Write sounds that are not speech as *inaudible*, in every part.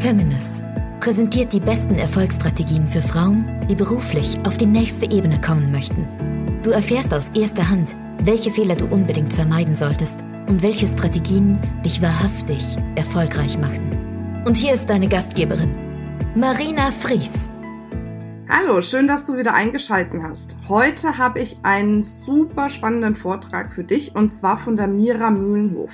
Feminist präsentiert die besten Erfolgsstrategien für Frauen, die beruflich auf die nächste Ebene kommen möchten. Du erfährst aus erster Hand, welche Fehler du unbedingt vermeiden solltest und welche Strategien dich wahrhaftig erfolgreich machen. Und hier ist deine Gastgeberin, Marina Fries. Hallo, schön, dass du wieder eingeschaltet hast. Heute habe ich einen super spannenden Vortrag für dich und zwar von der Mira Mühlenhof.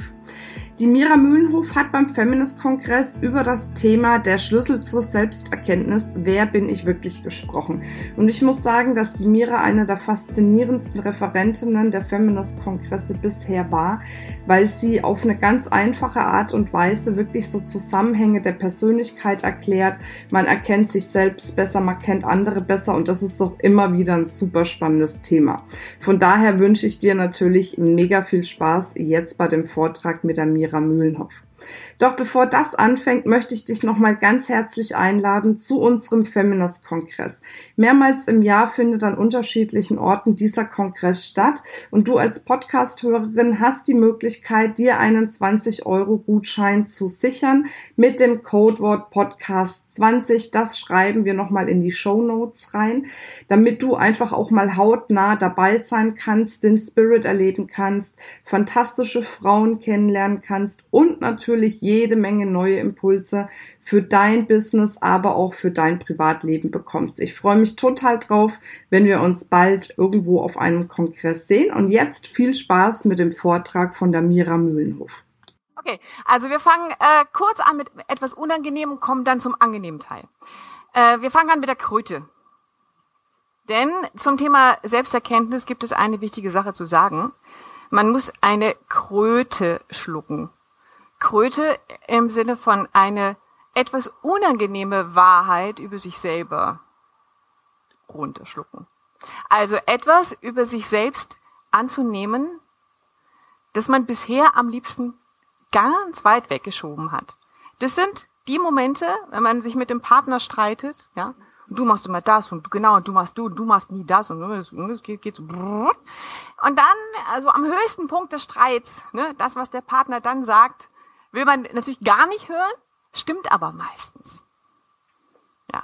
Die Mira Mühlenhof hat beim Feminist-Kongress über das Thema der Schlüssel zur Selbsterkenntnis, wer bin ich wirklich gesprochen. Und ich muss sagen, dass die Mira eine der faszinierendsten Referentinnen der Feminist-Kongresse bisher war, weil sie auf eine ganz einfache Art und Weise wirklich so Zusammenhänge der Persönlichkeit erklärt. Man erkennt sich selbst besser, man kennt andere besser und das ist doch immer wieder ein super spannendes Thema. Von daher wünsche ich dir natürlich mega viel Spaß jetzt bei dem Vortrag mit der Mira Mira Mühlenhoff. Doch bevor das anfängt, möchte ich dich nochmal ganz herzlich einladen zu unserem Feminist-Kongress. Mehrmals im Jahr findet an unterschiedlichen Orten dieser Kongress statt und du als Podcast-Hörerin hast die Möglichkeit, dir einen 20-Euro-Gutschein zu sichern mit dem Codewort Podcast 20. Das schreiben wir nochmal in die Show Notes rein, damit du einfach auch mal hautnah dabei sein kannst, den Spirit erleben kannst, fantastische Frauen kennenlernen kannst und natürlich jede Menge neue Impulse für dein Business, aber auch für dein Privatleben bekommst. Ich freue mich total drauf, wenn wir uns bald irgendwo auf einem Kongress sehen. Und jetzt viel Spaß mit dem Vortrag von der Mira Mühlenhof. Okay, also wir fangen äh, kurz an mit etwas Unangenehmem und kommen dann zum angenehmen Teil. Äh, wir fangen an mit der Kröte. Denn zum Thema Selbsterkenntnis gibt es eine wichtige Sache zu sagen. Man muss eine Kröte schlucken. Kröte im Sinne von eine etwas unangenehme Wahrheit über sich selber runterschlucken. Also etwas über sich selbst anzunehmen, das man bisher am liebsten ganz weit weggeschoben hat. Das sind die Momente, wenn man sich mit dem Partner streitet, ja, und du machst immer das und genau, und du machst du, und du machst nie das und es geht, geht so. Und dann, also am höchsten Punkt des Streits, ne, das, was der Partner dann sagt, Will man natürlich gar nicht hören, stimmt aber meistens. Ja.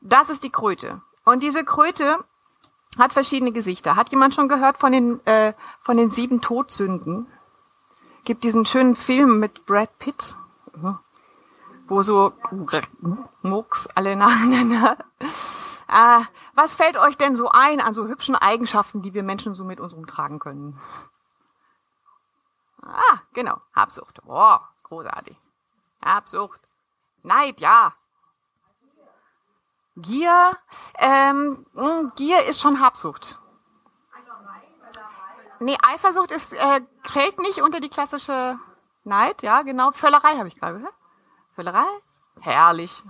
Das ist die Kröte. Und diese Kröte hat verschiedene Gesichter. Hat jemand schon gehört von den, äh, von den sieben Todsünden? Gibt diesen schönen Film mit Brad Pitt, wo so Mucks alle *laughs* nacheinander. Ah, was fällt euch denn so ein an so hübschen Eigenschaften, die wir Menschen so mit uns umtragen können? Ah, genau, Habsucht. Boah, großartig. Habsucht. Neid, ja. Gier, ähm, hm, Gier ist schon Habsucht. Nee, Eifersucht ist, äh, fällt nicht unter die klassische Neid, ja, genau. Völlerei habe ich gerade gehört. Völlerei? Herrlich.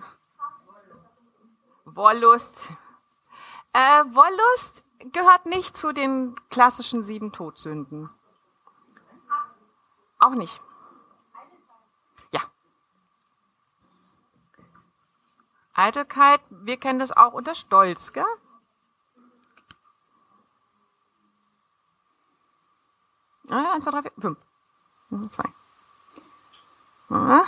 Wollust. Äh, Wollust gehört nicht zu den klassischen sieben Todsünden. Auch nicht. Ja. Eitelkeit, wir kennen das auch unter Stolz, gell? Ah, eins, zwei, drei, vier, fünf. Mhm, zwei. Ah.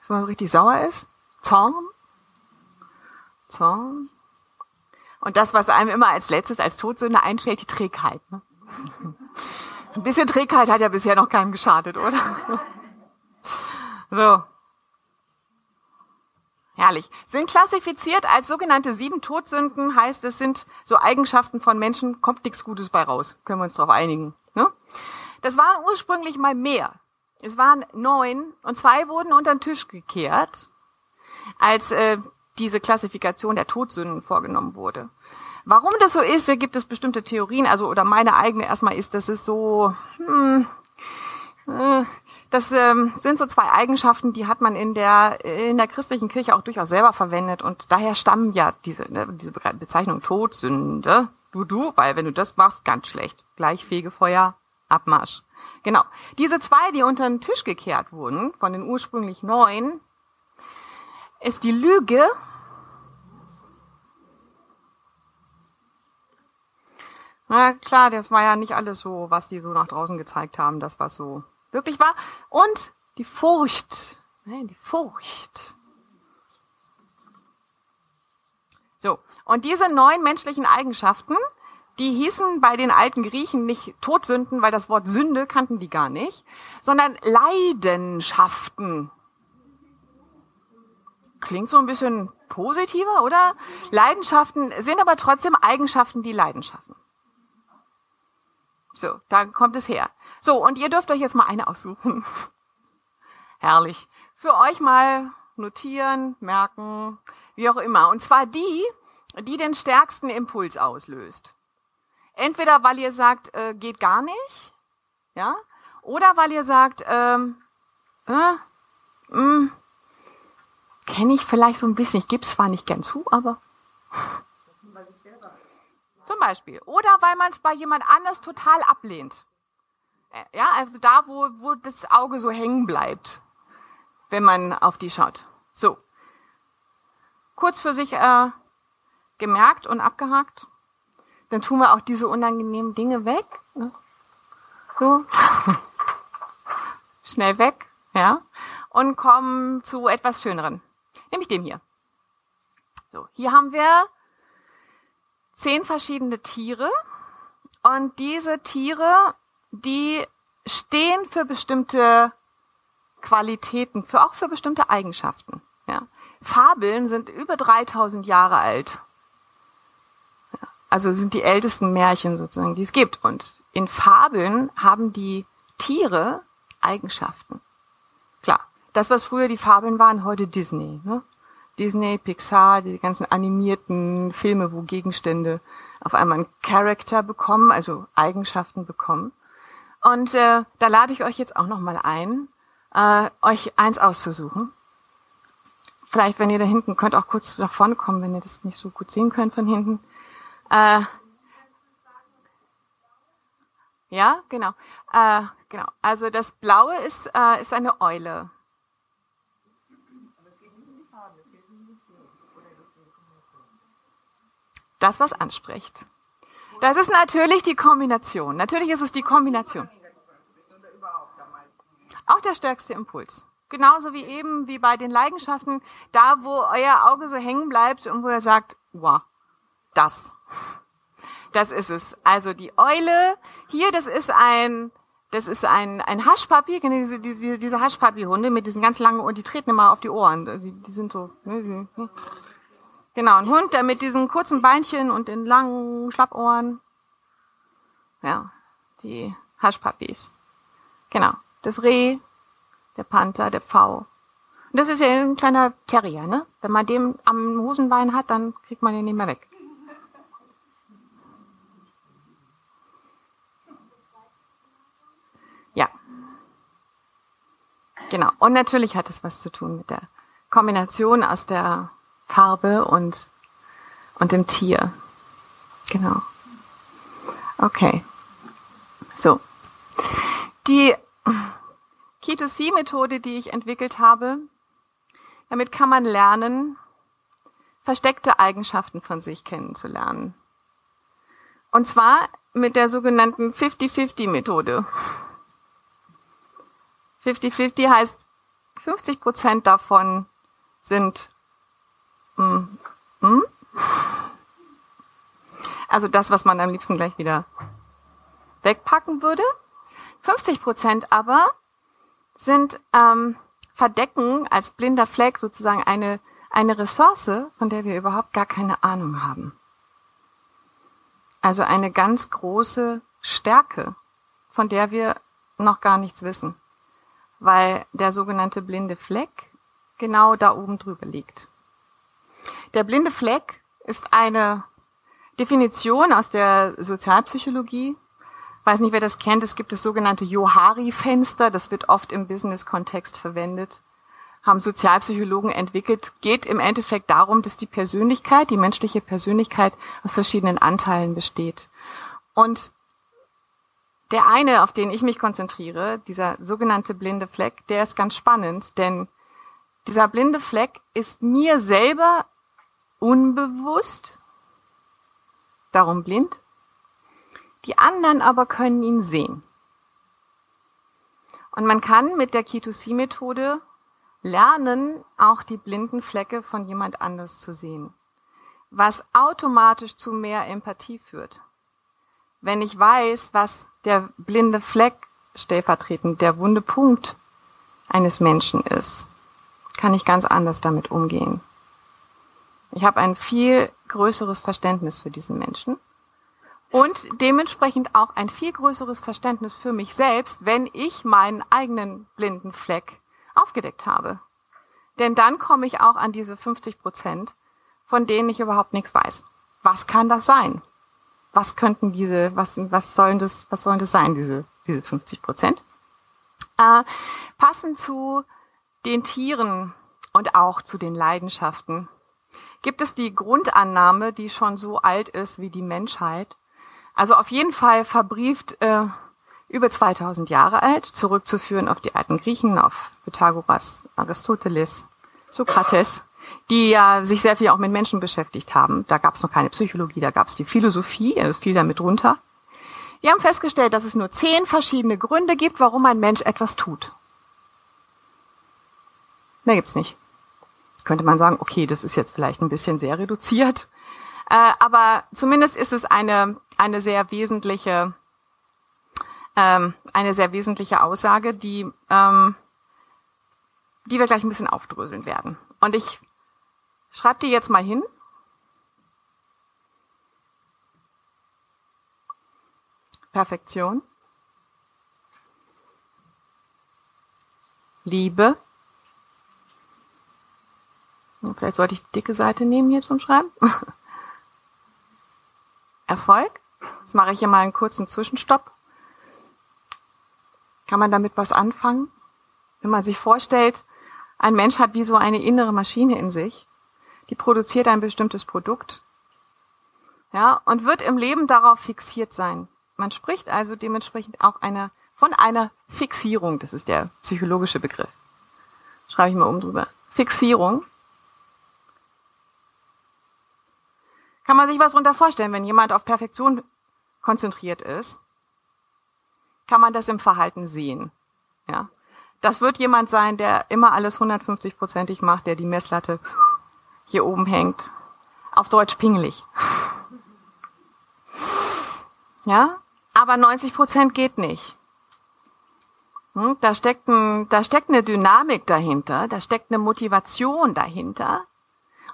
Dass man richtig sauer ist. Zorn. Zorn. Und das, was einem immer als letztes, als Todsünde einfällt, die Trägheit. Ne? *laughs* Ein bisschen Trägheit hat ja bisher noch keinem geschadet, oder? *laughs* So. Herrlich. Sind klassifiziert als sogenannte sieben Todsünden, heißt es sind so Eigenschaften von Menschen, kommt nichts Gutes bei raus. Können wir uns darauf einigen. Ne? Das waren ursprünglich mal mehr. Es waren neun und zwei wurden unter den Tisch gekehrt, als äh, diese Klassifikation der Todsünden vorgenommen wurde. Warum das so ist, da gibt es bestimmte Theorien, also oder meine eigene erstmal ist, dass es so, hm, äh, das ähm, sind so zwei Eigenschaften, die hat man in der in der christlichen Kirche auch durchaus selber verwendet. Und daher stammen ja diese ne, diese Bezeichnung Todsünde, du du, weil wenn du das machst, ganz schlecht, gleich Fegefeuer, Abmarsch. Genau. Diese zwei, die unter den Tisch gekehrt wurden, von den ursprünglich neun, ist die Lüge. Na klar, das war ja nicht alles so, was die so nach draußen gezeigt haben, das was so wirklich war. Und die Furcht. Nein, die Furcht. So, und diese neun menschlichen Eigenschaften, die hießen bei den alten Griechen nicht Todsünden, weil das Wort Sünde kannten die gar nicht, sondern Leidenschaften. Klingt so ein bisschen positiver, oder? Leidenschaften sind aber trotzdem Eigenschaften, die Leidenschaften. So, da kommt es her. So, und ihr dürft euch jetzt mal eine aussuchen. *laughs* Herrlich. Für euch mal notieren, merken, wie auch immer. Und zwar die, die den stärksten Impuls auslöst. Entweder weil ihr sagt, äh, geht gar nicht, ja, oder weil ihr sagt, ähm, äh, hm, kenne ich vielleicht so ein bisschen. Ich gebe es zwar nicht gern zu, aber *laughs* zum Beispiel. Oder weil man es bei jemand anders total ablehnt. Ja, also da, wo, wo das Auge so hängen bleibt, wenn man auf die schaut. So. Kurz für sich äh, gemerkt und abgehakt. Dann tun wir auch diese unangenehmen Dinge weg. Ne? So. *laughs* Schnell weg, ja. Und kommen zu etwas Schöneren. Nämlich dem hier. So, hier haben wir zehn verschiedene Tiere. Und diese Tiere, die stehen für bestimmte Qualitäten, für auch für bestimmte Eigenschaften. Ja. Fabeln sind über 3000 Jahre alt. Also sind die ältesten Märchen sozusagen, die es gibt. Und in Fabeln haben die Tiere Eigenschaften. Klar, das, was früher die Fabeln waren, heute Disney. Ne? Disney, Pixar, die ganzen animierten Filme, wo Gegenstände auf einmal einen Charakter bekommen, also Eigenschaften bekommen. Und äh, da lade ich euch jetzt auch noch mal ein, äh, euch eins auszusuchen. Vielleicht, wenn ihr da hinten könnt, auch kurz nach vorne kommen, wenn ihr das nicht so gut sehen könnt von hinten. Äh, ja, genau. Äh, genau. Also das Blaue ist, äh, ist eine Eule. Das, was anspricht. Das ist natürlich die Kombination. Natürlich ist es die Kombination. Auch der stärkste Impuls. Genauso wie eben, wie bei den Leidenschaften, da wo euer Auge so hängen bleibt und wo er sagt, wow, das. Das ist es. Also die Eule, hier, das ist ein, das ist ein, ein Haschpapi, diese, diese, diese Haschpapi-Hunde mit diesen ganz langen Ohren, die treten immer auf die Ohren. Die, die sind so, ne, die, ne. Genau, ein Hund, der mit diesen kurzen Beinchen und den langen Schlappohren. Ja, die Haschpapis. Genau. Das Reh, der Panther, der Pfau. Und das ist ja ein kleiner Terrier, ne? Wenn man den am Hosenbein hat, dann kriegt man den nicht mehr weg. Genau. Und natürlich hat es was zu tun mit der Kombination aus der Farbe und, und dem Tier. Genau. Okay. So. Die K2C-Methode, die ich entwickelt habe, damit kann man lernen, versteckte Eigenschaften von sich kennenzulernen. Und zwar mit der sogenannten 50-50-Methode. 50-50 heißt, 50 Prozent davon sind mm, also das, was man am liebsten gleich wieder wegpacken würde. 50 Prozent aber sind ähm, verdecken als blinder Fleck sozusagen eine eine Ressource, von der wir überhaupt gar keine Ahnung haben. Also eine ganz große Stärke, von der wir noch gar nichts wissen weil der sogenannte blinde Fleck genau da oben drüber liegt. Der blinde Fleck ist eine Definition aus der Sozialpsychologie. Weiß nicht, wer das kennt. Es gibt das sogenannte Johari-Fenster. Das wird oft im Business-Kontext verwendet. Haben Sozialpsychologen entwickelt. Geht im Endeffekt darum, dass die Persönlichkeit, die menschliche Persönlichkeit aus verschiedenen Anteilen besteht. Und der eine, auf den ich mich konzentriere, dieser sogenannte blinde Fleck, der ist ganz spannend, denn dieser blinde Fleck ist mir selber unbewusst, darum blind. Die anderen aber können ihn sehen. Und man kann mit der K2C-Methode lernen, auch die blinden Flecke von jemand anders zu sehen. was automatisch zu mehr Empathie führt. Wenn ich weiß, was der blinde Fleck stellvertretend der wunde Punkt eines Menschen ist, kann ich ganz anders damit umgehen. Ich habe ein viel größeres Verständnis für diesen Menschen und dementsprechend auch ein viel größeres Verständnis für mich selbst, wenn ich meinen eigenen blinden Fleck aufgedeckt habe. Denn dann komme ich auch an diese 50 Prozent, von denen ich überhaupt nichts weiß. Was kann das sein? Was könnten diese, was, was sollen das, was sollen das sein, diese, diese 50 Prozent? Äh, passend zu den Tieren und auch zu den Leidenschaften gibt es die Grundannahme, die schon so alt ist wie die Menschheit. Also auf jeden Fall verbrieft äh, über 2000 Jahre alt, zurückzuführen auf die alten Griechen, auf Pythagoras, Aristoteles, Sokrates, die ja sich sehr viel auch mit Menschen beschäftigt haben. Da gab es noch keine Psychologie, da gab es die Philosophie, das fiel damit runter. Die haben festgestellt, dass es nur zehn verschiedene Gründe gibt, warum ein Mensch etwas tut. Mehr gibt's nicht. Könnte man sagen, okay, das ist jetzt vielleicht ein bisschen sehr reduziert, äh, aber zumindest ist es eine eine sehr wesentliche ähm, eine sehr wesentliche Aussage, die, ähm, die wir gleich ein bisschen aufdröseln werden. Und ich schreibe die jetzt mal hin. Perfektion. Liebe. Vielleicht sollte ich die dicke Seite nehmen hier zum Schreiben. *laughs* Erfolg. Jetzt mache ich hier mal einen kurzen Zwischenstopp. Kann man damit was anfangen? Wenn man sich vorstellt, ein Mensch hat wie so eine innere Maschine in sich, die produziert ein bestimmtes Produkt, ja, und wird im Leben darauf fixiert sein. Man spricht also dementsprechend auch einer, von einer Fixierung. Das ist der psychologische Begriff. Schreibe ich mal um drüber. Fixierung. Kann man sich was darunter vorstellen, wenn jemand auf Perfektion konzentriert ist? kann man das im Verhalten sehen. Ja. Das wird jemand sein, der immer alles 150-prozentig macht, der die Messlatte hier oben hängt. Auf Deutsch pingelig. Ja, aber 90 Prozent geht nicht. Hm, da steckt, ein, da steckt eine Dynamik dahinter, da steckt eine Motivation dahinter.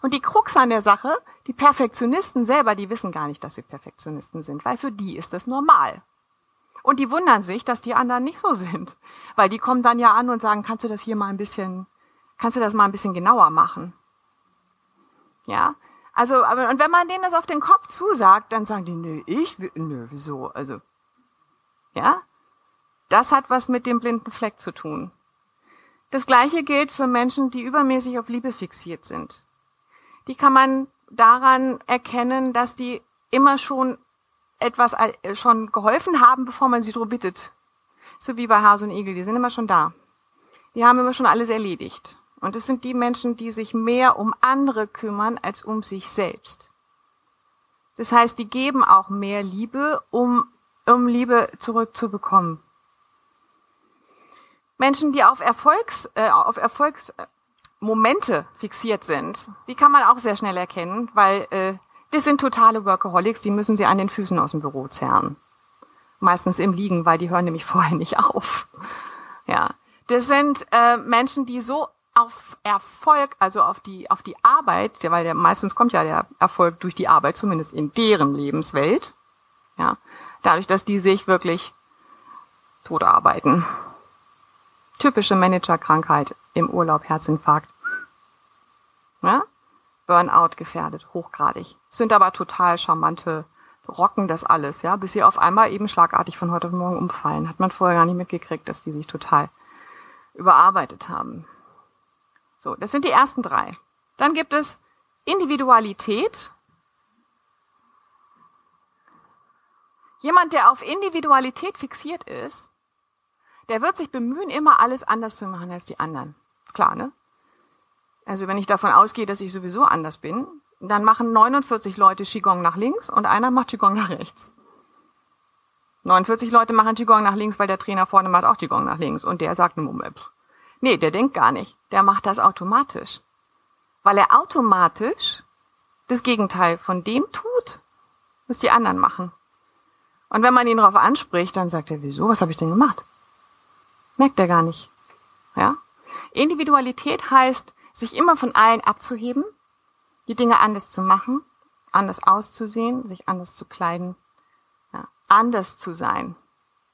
Und die Krux an der Sache, die Perfektionisten selber, die wissen gar nicht, dass sie Perfektionisten sind, weil für die ist das normal. Und die wundern sich, dass die anderen nicht so sind. Weil die kommen dann ja an und sagen, kannst du das hier mal ein bisschen, kannst du das mal ein bisschen genauer machen? Ja. Also, aber, und wenn man denen das auf den Kopf zusagt, dann sagen die, nö, ich nö, wieso? Also, ja. Das hat was mit dem blinden Fleck zu tun. Das gleiche gilt für Menschen, die übermäßig auf Liebe fixiert sind. Die kann man daran erkennen, dass die immer schon etwas äh, schon geholfen haben, bevor man sie drum bittet. So wie bei Hase und Igel, die sind immer schon da. Die haben immer schon alles erledigt. Und es sind die Menschen, die sich mehr um andere kümmern als um sich selbst. Das heißt, die geben auch mehr Liebe, um, um Liebe zurückzubekommen. Menschen, die auf Erfolgs, äh, auf Erfolgsmomente fixiert sind, die kann man auch sehr schnell erkennen, weil äh, das sind totale Workaholics, die müssen sie an den Füßen aus dem Büro zerren. Meistens im Liegen, weil die hören nämlich *laughs* vorher nicht auf. Ja, das sind äh, Menschen, die so auf Erfolg, also auf die auf die Arbeit, weil der meistens kommt ja der Erfolg durch die Arbeit, zumindest in deren Lebenswelt. Ja, dadurch, dass die sich wirklich tot arbeiten. Typische Managerkrankheit im Urlaub, Herzinfarkt. Ja? Burnout gefährdet, hochgradig. Sind aber total charmante, rocken das alles, ja, bis sie auf einmal eben schlagartig von heute auf morgen umfallen. Hat man vorher gar nicht mitgekriegt, dass die sich total überarbeitet haben. So, das sind die ersten drei. Dann gibt es Individualität. Jemand, der auf Individualität fixiert ist, der wird sich bemühen, immer alles anders zu machen als die anderen. Klar, ne? Also wenn ich davon ausgehe, dass ich sowieso anders bin, dann machen 49 Leute Qigong nach links und einer macht Qigong nach rechts. 49 Leute machen Qigong nach links, weil der Trainer vorne macht auch Qigong nach links und der sagt, nee, der denkt gar nicht, der macht das automatisch. Weil er automatisch das Gegenteil von dem tut, was die anderen machen. Und wenn man ihn darauf anspricht, dann sagt er, wieso, was habe ich denn gemacht? Merkt er gar nicht. Ja? Individualität heißt, sich immer von allen abzuheben, die Dinge anders zu machen, anders auszusehen, sich anders zu kleiden, ja, anders zu sein.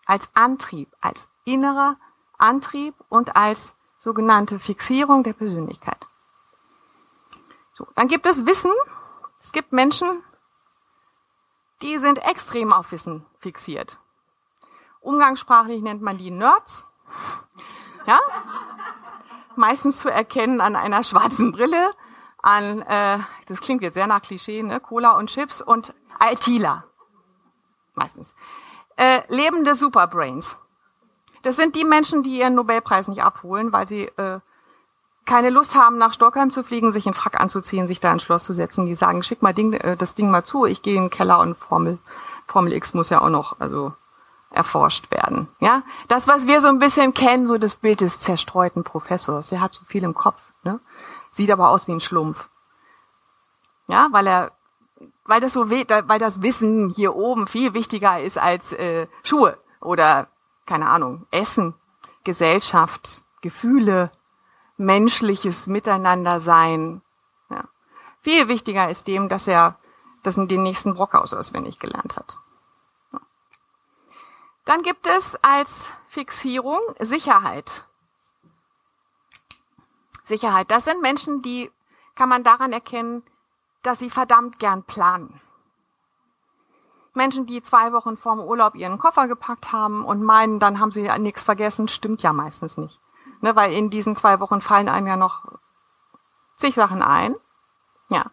Als Antrieb, als innerer Antrieb und als sogenannte Fixierung der Persönlichkeit. So, dann gibt es Wissen. Es gibt Menschen, die sind extrem auf Wissen fixiert. Umgangssprachlich nennt man die Nerds. Ja? Meistens zu erkennen an einer schwarzen Brille, an, äh, das klingt jetzt sehr nach Klischee, ne? Cola und Chips und ITler. Meistens. Äh, lebende Superbrains. Das sind die Menschen, die ihren Nobelpreis nicht abholen, weil sie äh, keine Lust haben, nach Stockholm zu fliegen, sich in Frack anzuziehen, sich da ins Schloss zu setzen. Die sagen, schick mal Ding, äh, das Ding mal zu, ich gehe in den Keller und Formel, Formel X muss ja auch noch also erforscht werden. Ja, Das, was wir so ein bisschen kennen, so das Bild des zerstreuten Professors, der hat zu viel im Kopf, ne? sieht aber aus wie ein Schlumpf. Ja, weil er weil das so weil das Wissen hier oben viel wichtiger ist als äh, Schuhe oder keine Ahnung, Essen, Gesellschaft, Gefühle, menschliches Miteinander sein. Ja. Viel wichtiger ist dem, dass er das den nächsten Brockhaus auswendig gelernt hat. Ja. Dann gibt es als Fixierung Sicherheit. Sicherheit. Das sind Menschen, die kann man daran erkennen, dass sie verdammt gern planen. Menschen, die zwei Wochen vorm Urlaub ihren Koffer gepackt haben und meinen, dann haben sie nichts vergessen, stimmt ja meistens nicht. Ne, weil in diesen zwei Wochen fallen einem ja noch zig Sachen ein. Ja.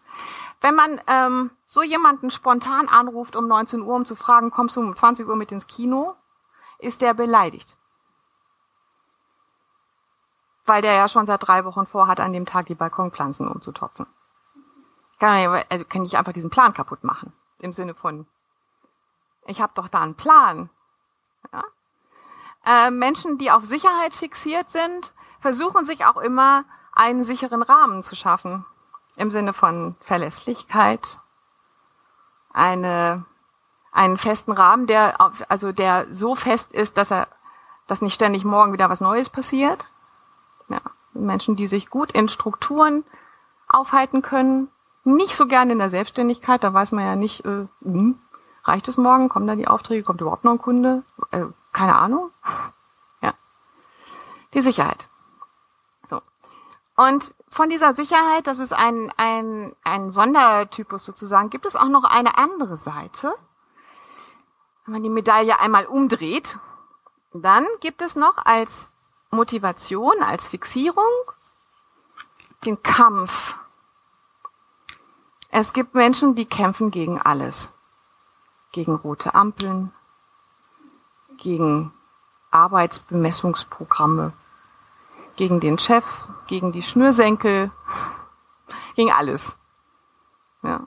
Wenn man ähm, so jemanden spontan anruft um 19 Uhr, um zu fragen, kommst du um 20 Uhr mit ins Kino, ist der beleidigt. Weil der ja schon seit drei Wochen vorhat, an dem Tag die Balkonpflanzen umzutopfen. Kann, also kann ich einfach diesen Plan kaputt machen. Im Sinne von, ich habe doch da einen Plan. Ja? Äh, Menschen, die auf Sicherheit fixiert sind, versuchen sich auch immer einen sicheren Rahmen zu schaffen. Im Sinne von Verlässlichkeit, eine, einen festen Rahmen, der, also der so fest ist, dass er, dass nicht ständig morgen wieder was Neues passiert. Ja. Menschen, die sich gut in Strukturen aufhalten können, nicht so gerne in der Selbstständigkeit, da weiß man ja nicht, äh, hm, Reicht es morgen? Kommen da die Aufträge? Kommt überhaupt noch ein Kunde? Äh, keine Ahnung. Ja. Die Sicherheit. So. Und von dieser Sicherheit, das ist ein, ein, ein Sondertypus sozusagen, gibt es auch noch eine andere Seite. Wenn man die Medaille einmal umdreht, dann gibt es noch als Motivation, als Fixierung den Kampf. Es gibt Menschen, die kämpfen gegen alles gegen rote Ampeln, gegen Arbeitsbemessungsprogramme, gegen den Chef, gegen die Schnürsenkel, *laughs* gegen alles. Ja.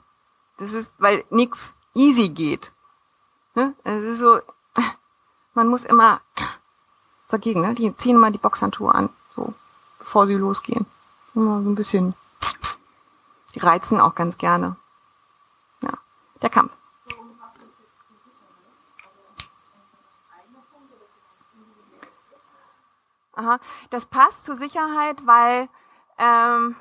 Das ist, weil nichts easy geht. Ne? Es ist so, man muss immer dagegen, ne? Die ziehen mal die Boxhandschuhe an, so, bevor sie losgehen. Immer so ein bisschen. Die reizen auch ganz gerne. Ja. Der Kampf. Aha. Das passt zur Sicherheit, weil, ähm,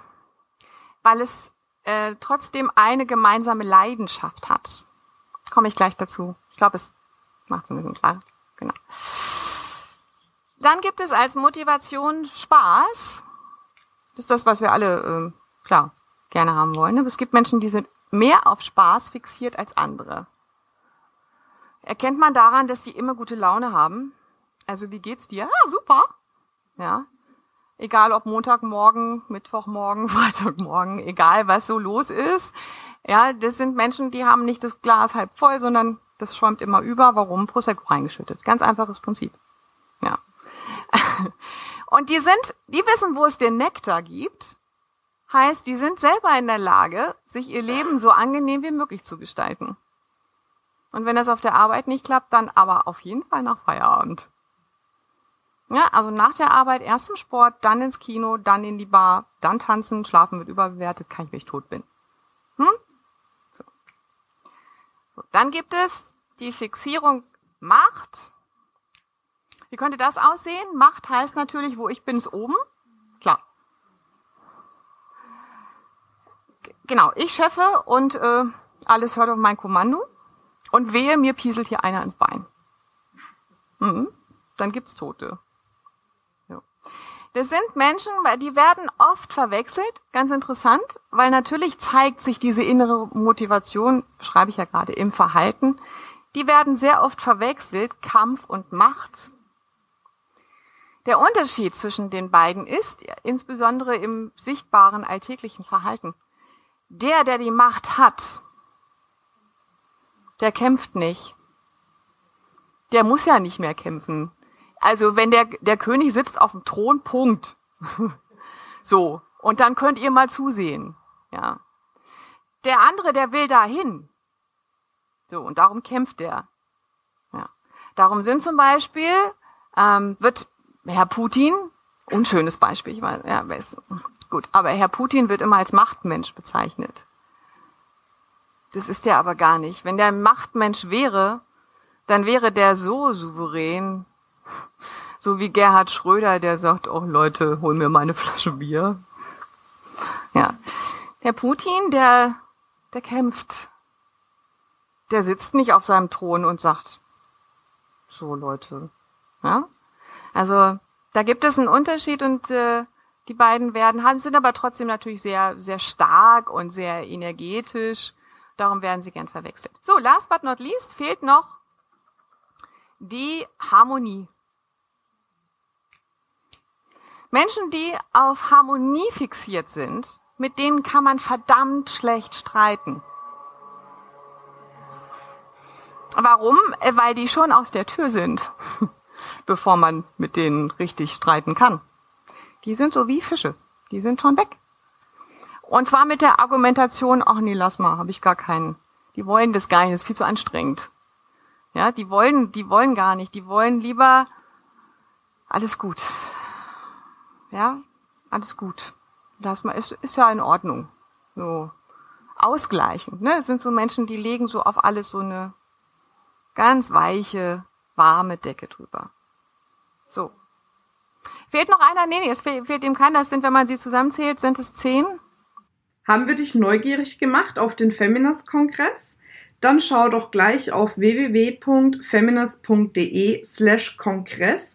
weil es äh, trotzdem eine gemeinsame Leidenschaft hat. Komme ich gleich dazu. Ich glaube, es macht es ein bisschen klar. Genau. Dann gibt es als Motivation Spaß. Das ist das, was wir alle, äh, klar, gerne haben wollen. Aber es gibt Menschen, die sind mehr auf Spaß fixiert als andere. Erkennt man daran, dass die immer gute Laune haben. Also, wie geht's dir? Ah, super. Ja. Egal ob Montagmorgen, Mittwochmorgen, *laughs* Freitagmorgen, egal was so los ist. Ja, das sind Menschen, die haben nicht das Glas halb voll, sondern das schäumt immer über. Warum? Prosecco reingeschüttet. Ganz einfaches Prinzip. Ja. *laughs* Und die sind, die wissen, wo es den Nektar gibt. Heißt, die sind selber in der Lage, sich ihr Leben so angenehm wie möglich zu gestalten. Und wenn das auf der Arbeit nicht klappt, dann aber auf jeden Fall nach Feierabend. Ja, also nach der Arbeit erst zum Sport, dann ins Kino, dann in die Bar, dann tanzen, schlafen wird überbewertet, kann ich, wenn ich tot bin. Hm? Dann gibt es die Fixierung Macht. Wie könnte das aussehen? Macht heißt natürlich, wo ich bin, ist oben. Klar. Genau, ich chefe und äh, alles hört auf mein Kommando. Und wehe, mir pieselt hier einer ins Bein. Mhm. Dann gibt's Tote. Das sind Menschen, die werden oft verwechselt. Ganz interessant, weil natürlich zeigt sich diese innere Motivation, schreibe ich ja gerade, im Verhalten. Die werden sehr oft verwechselt, Kampf und Macht. Der Unterschied zwischen den beiden ist, insbesondere im sichtbaren alltäglichen Verhalten, der, der die Macht hat, der kämpft nicht. Der muss ja nicht mehr kämpfen. Also wenn der, der König sitzt auf dem Thron, Punkt. *laughs* so. Und dann könnt ihr mal zusehen. Ja. Der andere, der will dahin. So. Und darum kämpft er. Ja. Darum sind zum Beispiel, ähm, wird Herr Putin, unschönes Beispiel, ich weiß, ja, weiß, gut, aber Herr Putin wird immer als Machtmensch bezeichnet. Das ist der aber gar nicht. Wenn der Machtmensch wäre, dann wäre der so souverän, so wie Gerhard Schröder, der sagt, oh Leute, hol mir meine Flasche Bier. Ja. Der Putin, der, der kämpft. Der sitzt nicht auf seinem Thron und sagt, so Leute. Ja? Also, da gibt es einen Unterschied und äh, die beiden werden, haben, sind aber trotzdem natürlich sehr, sehr stark und sehr energetisch Darum werden sie gern verwechselt. So, last but not least fehlt noch die Harmonie. Menschen, die auf Harmonie fixiert sind, mit denen kann man verdammt schlecht streiten. Warum? Weil die schon aus der Tür sind, *laughs* bevor man mit denen richtig streiten kann. Die sind so wie Fische. Die sind schon weg. Und zwar mit der Argumentation, ach nee, lass mal, habe ich gar keinen. Die wollen das gar nicht, das ist viel zu anstrengend. Ja, die wollen, die wollen gar nicht, die wollen lieber alles gut. Ja, alles gut. Das ist, ist ja in Ordnung. So ausgleichend. Ne? Es sind so Menschen, die legen so auf alles so eine ganz weiche, warme Decke drüber. So. Fehlt noch einer? Nee, nee, es fehlt, fehlt ihm keiner. Das sind, wenn man sie zusammenzählt, sind es zehn. Haben wir dich neugierig gemacht auf den Feminist-Kongress? Dann schau doch gleich auf www.feminist.de slash Kongress,